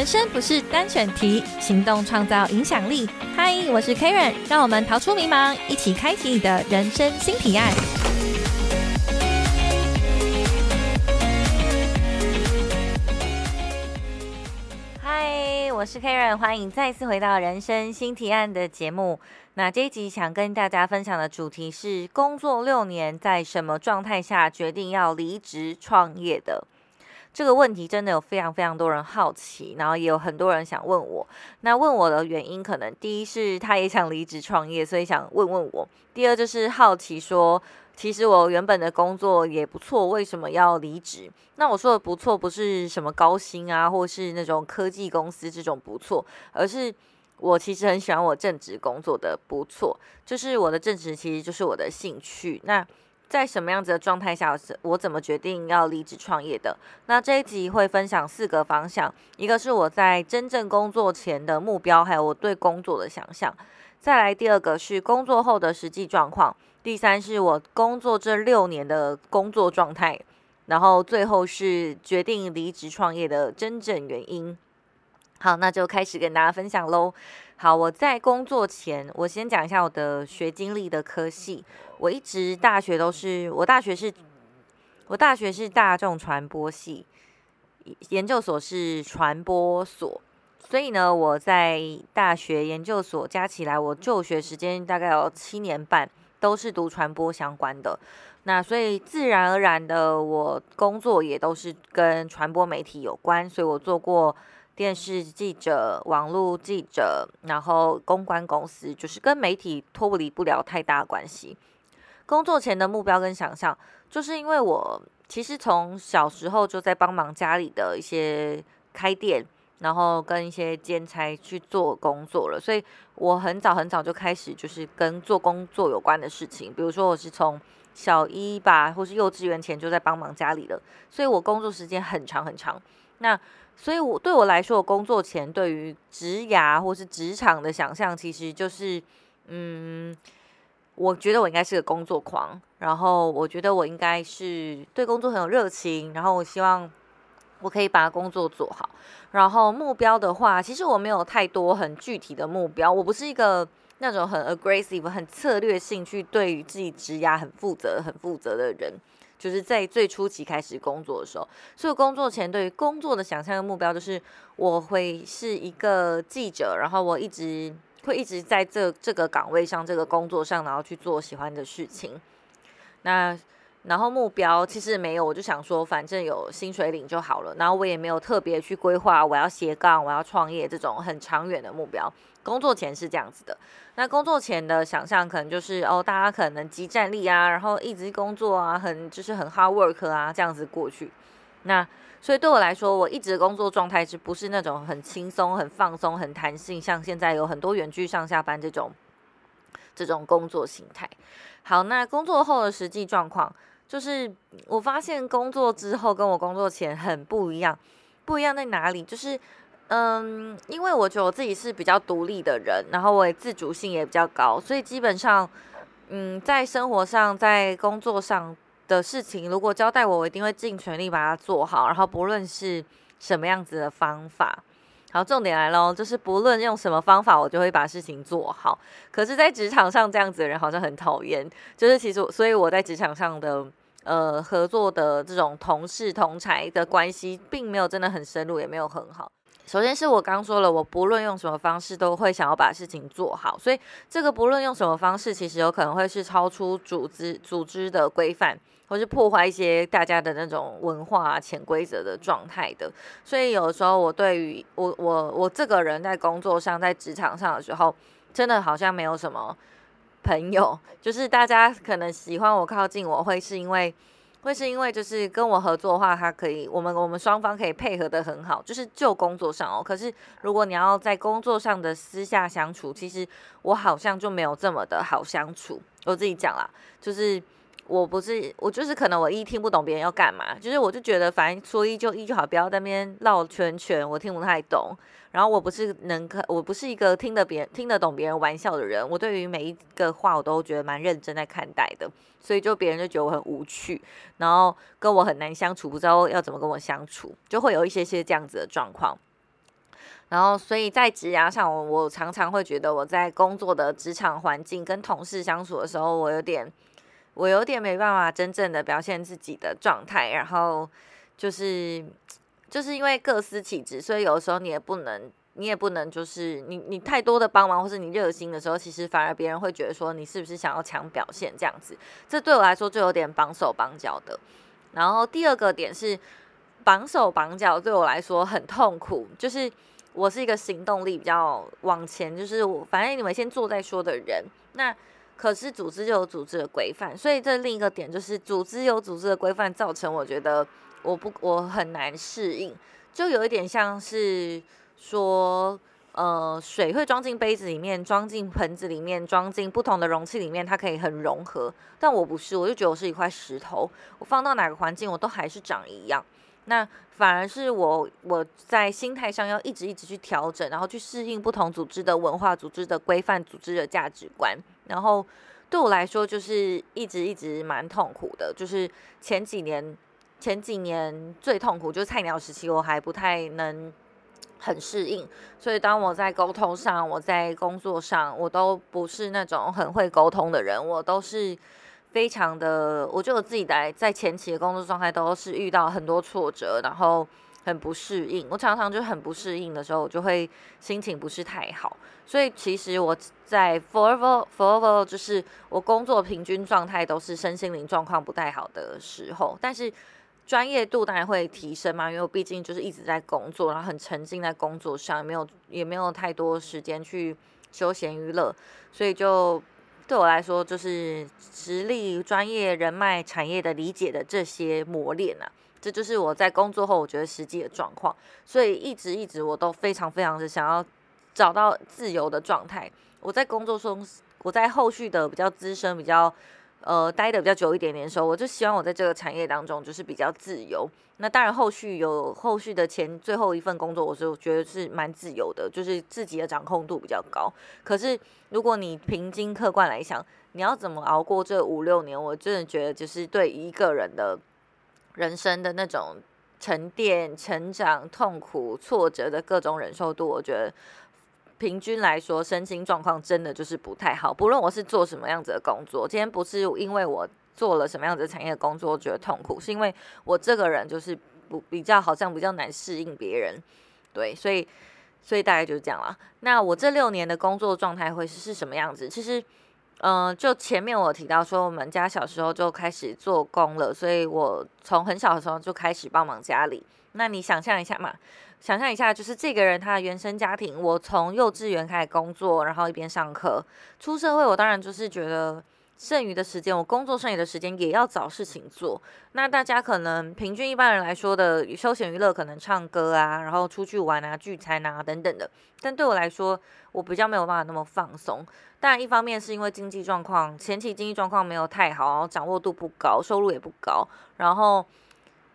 人生不是单选题，行动创造影响力。嗨，我是 Karen，让我们逃出迷茫，一起开启你的人生新提案。嗨，我是 Karen，欢迎再次回到人生新提案的节目。那这一集想跟大家分享的主题是：工作六年，在什么状态下决定要离职创业的？这个问题真的有非常非常多人好奇，然后也有很多人想问我。那问我的原因，可能第一是他也想离职创业，所以想问问我；第二就是好奇说，其实我原本的工作也不错，为什么要离职？那我说的不错，不是什么高薪啊，或是那种科技公司这种不错，而是我其实很喜欢我正职工作的不错，就是我的正职其实就是我的兴趣。那在什么样子的状态下，我怎么决定要离职创业的？那这一集会分享四个方向，一个是我在真正工作前的目标，还有我对工作的想象；再来第二个是工作后的实际状况；第三是我工作这六年的工作状态；然后最后是决定离职创业的真正原因。好，那就开始跟大家分享喽。好，我在工作前，我先讲一下我的学经历的科系。我一直大学都是，我大学是，我大学是大众传播系，研究所是传播所，所以呢，我在大学研究所加起来，我就学时间大概有七年半，都是读传播相关的。那所以自然而然的，我工作也都是跟传播媒体有关，所以我做过。电视记者、网络记者，然后公关公司，就是跟媒体脱离不了太大关系。工作前的目标跟想象，就是因为我其实从小时候就在帮忙家里的一些开店，然后跟一些兼差去做工作了，所以我很早很早就开始就是跟做工作有关的事情。比如说我是从小一吧，或是幼稚园前就在帮忙家里了，所以我工作时间很长很长。那所以，我对我来说，我工作前对于职涯或是职场的想象，其实就是，嗯，我觉得我应该是个工作狂，然后我觉得我应该是对工作很有热情，然后我希望我可以把工作做好。然后目标的话，其实我没有太多很具体的目标，我不是一个那种很 aggressive、很策略性去对于自己职涯很负责、很负责的人。就是在最初期开始工作的时候，所以工作前对于工作的想象的目标就是我会是一个记者，然后我一直会一直在这这个岗位上、这个工作上，然后去做喜欢的事情。那然后目标其实没有，我就想说，反正有薪水领就好了。然后我也没有特别去规划我要斜杠、我要创业这种很长远的目标。工作前是这样子的，那工作前的想象可能就是哦，大家可能集战力啊，然后一直工作啊，很就是很 hard work 啊，这样子过去。那所以对我来说，我一直工作状态是不是那种很轻松、很放松、很弹性，像现在有很多远距上下班这种这种工作形态。好，那工作后的实际状况，就是我发现工作之后跟我工作前很不一样，不一样在哪里？就是。嗯，因为我觉得我自己是比较独立的人，然后我也自主性也比较高，所以基本上，嗯，在生活上、在工作上的事情，如果交代我，我一定会尽全力把它做好。然后不论是什么样子的方法，好，重点来喽，就是不论用什么方法，我就会把事情做好。可是，在职场上这样子的人好像很讨厌，就是其实，所以我在职场上的呃合作的这种同事同才的关系，并没有真的很深入，也没有很好。首先是我刚说了，我不论用什么方式都会想要把事情做好，所以这个不论用什么方式，其实有可能会是超出组织组织的规范，或是破坏一些大家的那种文化潜规则的状态的。所以有时候我对于我我我这个人在工作上在职场上的时候，真的好像没有什么朋友，就是大家可能喜欢我靠近我会是因为。会是因为就是跟我合作的话，他可以，我们我们双方可以配合的很好，就是就工作上哦。可是如果你要在工作上的私下相处，其实我好像就没有这么的好相处。我自己讲啦，就是。我不是，我就是可能我一听不懂别人要干嘛，就是我就觉得反正说一就一就好，不要在那边绕圈圈，我听不太懂。然后我不是能可，我不是一个听得别人听得懂别人玩笑的人，我对于每一个话我都觉得蛮认真在看待的，所以就别人就觉得我很无趣，然后跟我很难相处，不知道要怎么跟我相处，就会有一些些这样子的状况。然后所以在职涯上，我我常常会觉得我在工作的职场环境跟同事相处的时候，我有点我有点没办法真正的表现自己的状态，然后就是就是因为各司其职，所以有时候你也不能。你也不能就是你你太多的帮忙或是你热心的时候，其实反而别人会觉得说你是不是想要抢表现这样子，这对我来说就有点绑手绑脚的。然后第二个点是绑手绑脚对我来说很痛苦，就是我是一个行动力比较往前，就是我反正你们先做再说的人。那可是组织就有组织的规范，所以这另一个点就是组织有组织的规范，造成我觉得我不我很难适应，就有一点像是。说，呃，水会装进杯子里面，装进盆子里面，装进不同的容器里面，它可以很融合。但我不是，我就觉得我是一块石头，我放到哪个环境，我都还是长一样。那反而是我，我在心态上要一直一直去调整，然后去适应不同组织的文化、组织的规范、组织的价值观。然后对我来说，就是一直一直蛮痛苦的。就是前几年，前几年最痛苦就是菜鸟时期，我还不太能。很适应，所以当我在沟通上，我在工作上，我都不是那种很会沟通的人，我都是非常的，我觉得我自己在在前期的工作状态都是遇到很多挫折，然后很不适应。我常常就很不适应的时候，我就会心情不是太好。所以其实我在 forever forever 就是我工作平均状态都是身心灵状况不太好的时候，但是。专业度当然会提升嘛，因为我毕竟就是一直在工作，然后很沉浸在工作上，没有也没有太多时间去休闲娱乐，所以就对我来说，就是实力、专业、人脉、产业的理解的这些磨练啊，这就是我在工作后我觉得实际的状况。所以一直一直我都非常非常的想要找到自由的状态。我在工作中，我在后续的比较资深、比较。呃，待的比较久一点点的时候，我就希望我在这个产业当中就是比较自由。那当然，后续有后续的前最后一份工作，我是觉得是蛮自由的，就是自己的掌控度比较高。可是，如果你平均客观来想，你要怎么熬过这五六年？我真的觉得，就是对一个人的人生的那种沉淀、成长、痛苦、挫折的各种忍受度，我觉得。平均来说，身心状况真的就是不太好。不论我是做什么样子的工作，今天不是因为我做了什么样子的产业工作觉得痛苦，是因为我这个人就是不比较好像比较难适应别人，对，所以所以大概就是这样了。那我这六年的工作状态会是什么样子？其实，嗯，就前面我提到说，我们家小时候就开始做工了，所以我从很小的时候就开始帮忙家里。那你想象一下嘛。想象一下，就是这个人他的原生家庭，我从幼稚园开始工作，然后一边上课，出社会，我当然就是觉得剩余的时间，我工作剩余的时间也要找事情做。那大家可能平均一般人来说的休闲娱乐，可能唱歌啊，然后出去玩啊、聚餐啊等等的。但对我来说，我比较没有办法那么放松。当然，一方面是因为经济状况，前期经济状况没有太好，掌握度不高，收入也不高，然后。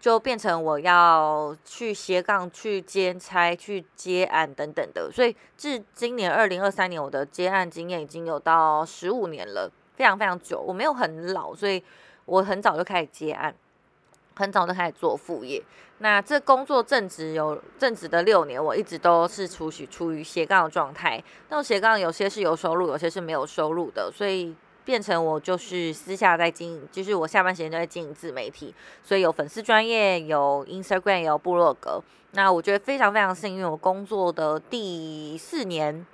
就变成我要去斜杠、去兼差、去接案等等的，所以至今年二零二三年，我的接案经验已经有到十五年了，非常非常久。我没有很老，所以我很早就开始接案，很早就开始做副业。那这工作正职有正职的六年，我一直都是处于处于斜杠的状态。那斜杠有些是有收入，有些是没有收入的，所以。变成我就是私下在经营，就是我下班时间都在经营自媒体，所以有粉丝专业，有 Instagram，有部落格。那我觉得非常非常幸运，我工作的第四年，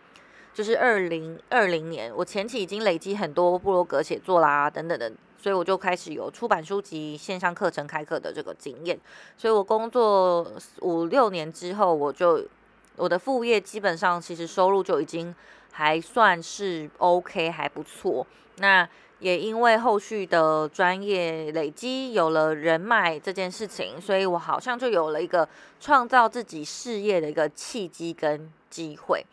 就是二零二零年，我前期已经累积很多部落格写作啦，等等的，所以我就开始有出版书籍、线上课程开课的这个经验。所以我工作五六年之后，我就我的副业基本上其实收入就已经还算是 OK，还不错。那也因为后续的专业累积，有了人脉这件事情，所以我好像就有了一个创造自己事业的一个契机跟机会。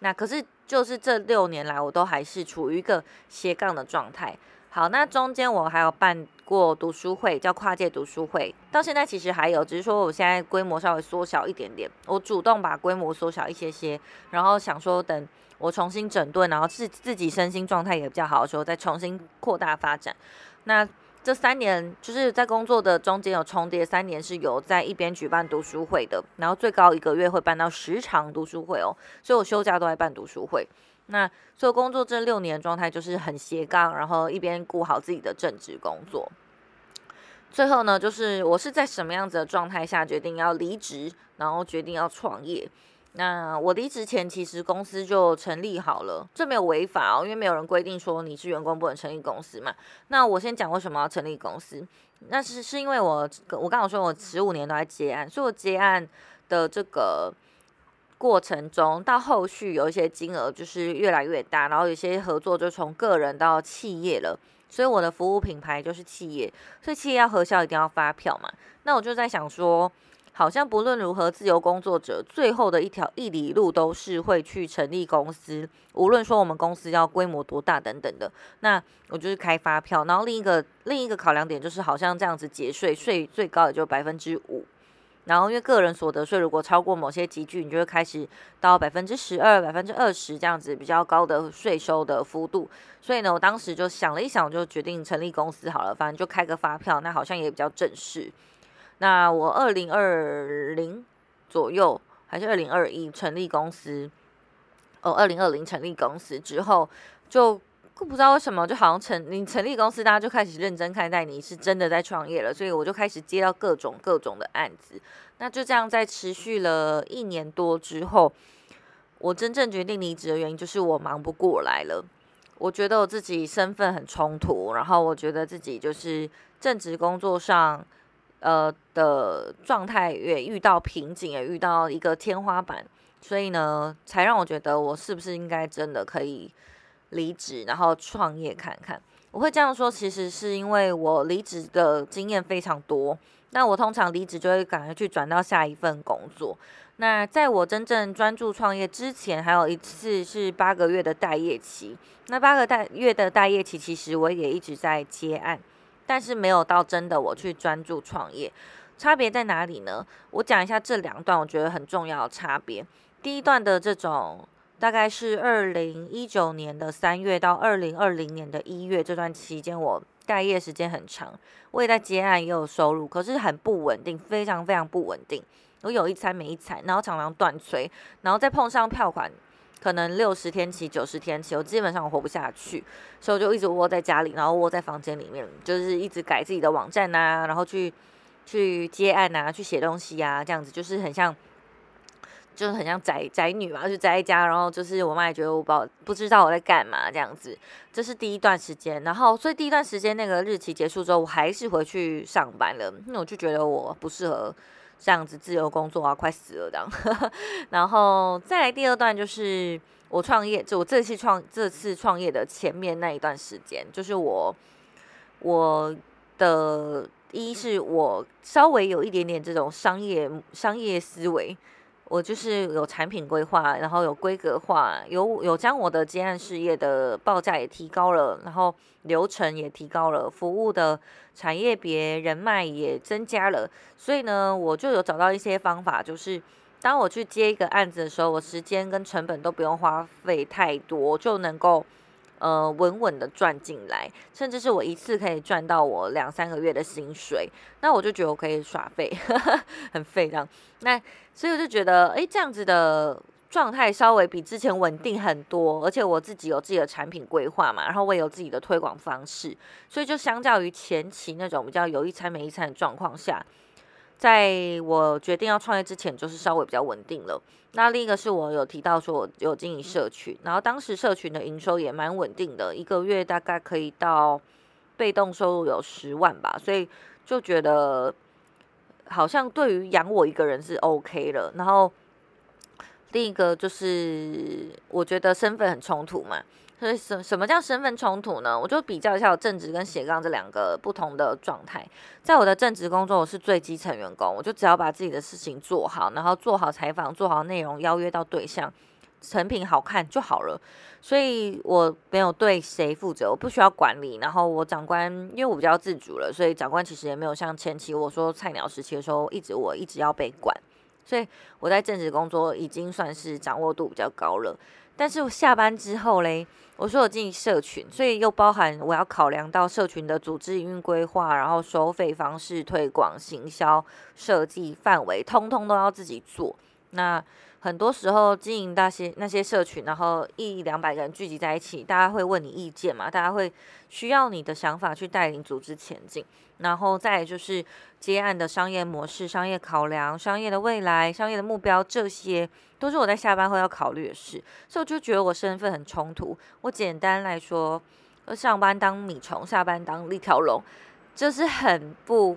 那可是就是这六年来，我都还是处于一个斜杠的状态。好，那中间我还有办过读书会，叫跨界读书会，到现在其实还有，只是说我现在规模稍微缩小一点点，我主动把规模缩小一些些，然后想说等。我重新整顿，然后自自己身心状态也比较好的时候，再重新扩大发展。那这三年就是在工作的中间有重叠，三年是有在一边举办读书会的，然后最高一个月会办到十场读书会哦，所以我休假都在办读书会。那所以工作这六年状态就是很斜杠，然后一边顾好自己的正职工作。最后呢，就是我是在什么样子的状态下决定要离职，然后决定要创业。那我离职前，其实公司就成立好了，这没有违法哦，因为没有人规定说你是员工不能成立公司嘛。那我先讲为什么要成立公司，那是是因为我我刚刚说我十五年都在接案，所以我接案的这个过程中，到后续有一些金额就是越来越大，然后有些合作就从个人到企业了，所以我的服务品牌就是企业，所以企业要核销一定要发票嘛。那我就在想说。好像不论如何，自由工作者最后的一条一里路都是会去成立公司。无论说我们公司要规模多大等等的，那我就是开发票。然后另一个另一个考量点就是，好像这样子节税税最高也就百分之五。然后因为个人所得税如果超过某些集聚，你就会开始到百分之十二、百分之二十这样子比较高的税收的幅度。所以呢，我当时就想了一想，就决定成立公司好了，反正就开个发票，那好像也比较正式。那我二零二零左右还是二零二一成立公司，哦，二零二零成立公司之后，就不知道为什么，就好像成你成立公司，大家就开始认真看待你是真的在创业了，所以我就开始接到各种各种的案子。那就这样在持续了一年多之后，我真正决定离职的原因就是我忙不过来了。我觉得我自己身份很冲突，然后我觉得自己就是正职工作上。呃的状态也遇到瓶颈，也遇到一个天花板，所以呢，才让我觉得我是不是应该真的可以离职，然后创业看看。我会这样说，其实是因为我离职的经验非常多。那我通常离职就会赶快去转到下一份工作。那在我真正专注创业之前，还有一次是八个月的待业期。那八个待月的待业期，其实我也一直在接案。但是没有到真的我去专注创业，差别在哪里呢？我讲一下这两段我觉得很重要的差别。第一段的这种大概是二零一九年的三月到二零二零年的一月这段期间，我待业时间很长，我也在接案也有收入，可是很不稳定，非常非常不稳定。我有一餐没一餐，然后常常断催，然后再碰上票款。可能六十天起、九十天起，我基本上我活不下去，所以我就一直窝在家里，然后窝在房间里面，就是一直改自己的网站呐，然后去去接案呐，去写东西啊，这样子就是很像，就是很像宅宅女嘛，就宅在家，然后就是我妈也觉得我不不知道我在干嘛这样子。这是第一段时间，然后所以第一段时间那个日期结束之后，我还是回去上班了，因为我就觉得我不适合。这样子自由工作啊，快死了这样。然后再来第二段，就是我创业，就我这次创这次创业的前面那一段时间，就是我我的一是我稍微有一点点这种商业商业思维。我就是有产品规划，然后有规格化，有有将我的接案事业的报价也提高了，然后流程也提高了，服务的产业别人脉也增加了，所以呢，我就有找到一些方法，就是当我去接一个案子的时候，我时间跟成本都不用花费太多，就能够。呃，稳稳的赚进来，甚至是我一次可以赚到我两三个月的薪水，那我就觉得我可以耍废，很废这样。那所以我就觉得，哎，这样子的状态稍微比之前稳定很多，而且我自己有自己的产品规划嘛，然后我也有自己的推广方式，所以就相较于前期那种比较有一餐没一餐的状况下。在我决定要创业之前，就是稍微比较稳定了。那另一个是我有提到说，我有经营社群，然后当时社群的营收也蛮稳定的，一个月大概可以到被动收入有十万吧，所以就觉得好像对于养我一个人是 OK 了。然后另一个就是我觉得身份很冲突嘛。所以什什么叫身份冲突呢？我就比较一下我正职跟斜杠这两个不同的状态。在我的正职工作，我是最基层员工，我就只要把自己的事情做好，然后做好采访，做好内容，邀约到对象，成品好看就好了。所以我没有对谁负责，我不需要管理。然后我长官，因为我比较自主了，所以长官其实也没有像前期我说菜鸟时期的时候，一直我一直要被管。所以我在正职工作已经算是掌握度比较高了。但是我下班之后嘞，我说我进社群，所以又包含我要考量到社群的组织营运规划，然后收费方式、推广、行销、设计范围，通通都要自己做。那很多时候经营那些那些社群，然后一两百个人聚集在一起，大家会问你意见嘛？大家会需要你的想法去带领组织前进。然后再就是接案的商业模式、商业考量、商业的未来、商业的目标，这些都是我在下班后要考虑的事。所以我就觉得我身份很冲突。我简单来说，上班当米虫，下班当一条龙，就是很不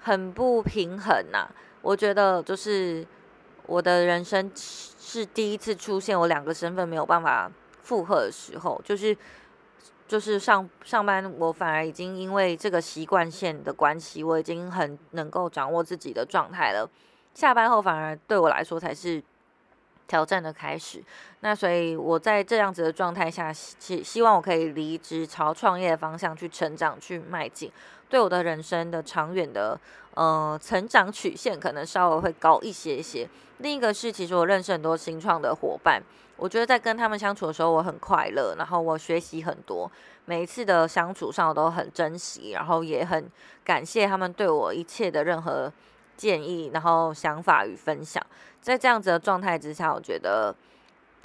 很不平衡呐。我觉得就是。我的人生是第一次出现我两个身份没有办法负荷的时候，就是就是上上班，我反而已经因为这个习惯线的关系，我已经很能够掌握自己的状态了。下班后反而对我来说才是挑战的开始。那所以我在这样子的状态下，希希望我可以离职，朝创业的方向去成长，去迈进。对我的人生的长远的呃成长曲线可能稍微会高一些些。另一个是，其实我认识很多新创的伙伴，我觉得在跟他们相处的时候，我很快乐，然后我学习很多，每一次的相处上我都很珍惜，然后也很感谢他们对我一切的任何建议，然后想法与分享。在这样子的状态之下，我觉得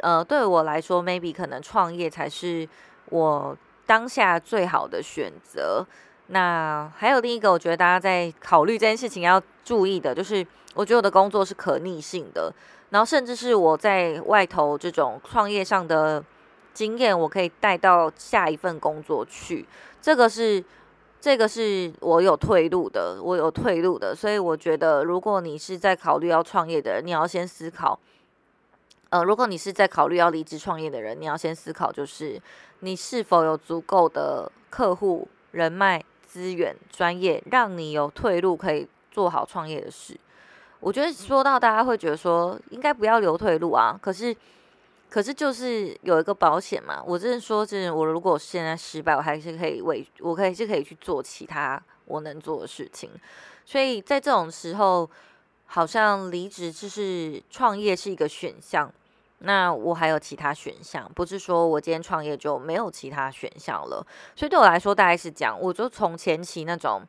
呃对我来说，maybe 可能创业才是我当下最好的选择。那还有另一个，我觉得大家在考虑这件事情要注意的，就是我觉得我的工作是可逆性的，然后甚至是我在外头这种创业上的经验，我可以带到下一份工作去。这个是这个是我有退路的，我有退路的。所以我觉得，如果你是在考虑要创业的人，你要先思考，呃，如果你是在考虑要离职创业的人，你要先思考，就是你是否有足够的客户人脉。资源专业让你有退路，可以做好创业的事。我觉得说到大家会觉得说应该不要留退路啊，可是可是就是有一个保险嘛。我真的说，真的，我如果现在失败，我还是可以为我可以是可以去做其他我能做的事情。所以在这种时候，好像离职就是创业是一个选项。那我还有其他选项，不是说我今天创业就没有其他选项了。所以对我来说，大概是讲，我就从前期那种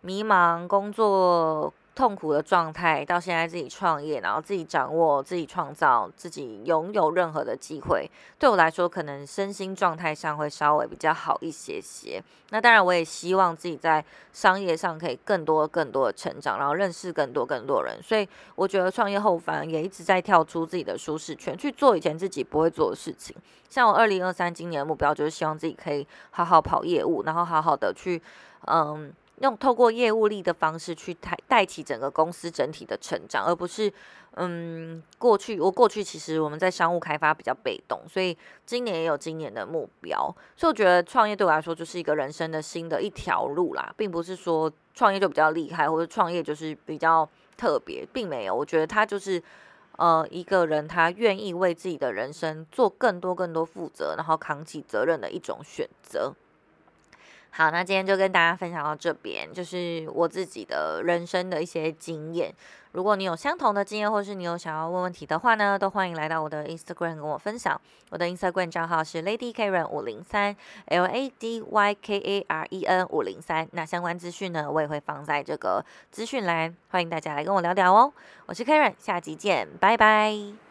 迷茫工作。痛苦的状态，到现在自己创业，然后自己掌握、自己创造、自己拥有任何的机会，对我来说，可能身心状态上会稍微比较好一些些。那当然，我也希望自己在商业上可以更多、更多的成长，然后认识更多、更多人。所以，我觉得创业后，反而也一直在跳出自己的舒适圈，去做以前自己不会做的事情。像我二零二三今年的目标，就是希望自己可以好好跑业务，然后好好的去，嗯。用透过业务力的方式去带带起整个公司整体的成长，而不是嗯过去我过去其实我们在商务开发比较被动，所以今年也有今年的目标，所以我觉得创业对我来说就是一个人生的新的一条路啦，并不是说创业就比较厉害或者创业就是比较特别，并没有，我觉得他就是呃一个人他愿意为自己的人生做更多更多负责，然后扛起责任的一种选择。好，那今天就跟大家分享到这边，就是我自己的人生的一些经验。如果你有相同的经验，或是你有想要问问题的话呢，都欢迎来到我的 Instagram 跟我分享。我的 Instagram 账号是 Lady Karen 五零三 L A D Y K A R E N 五零三。那相关资讯呢，我也会放在这个资讯栏，欢迎大家来跟我聊聊哦。我是 Karen，下集见，拜拜。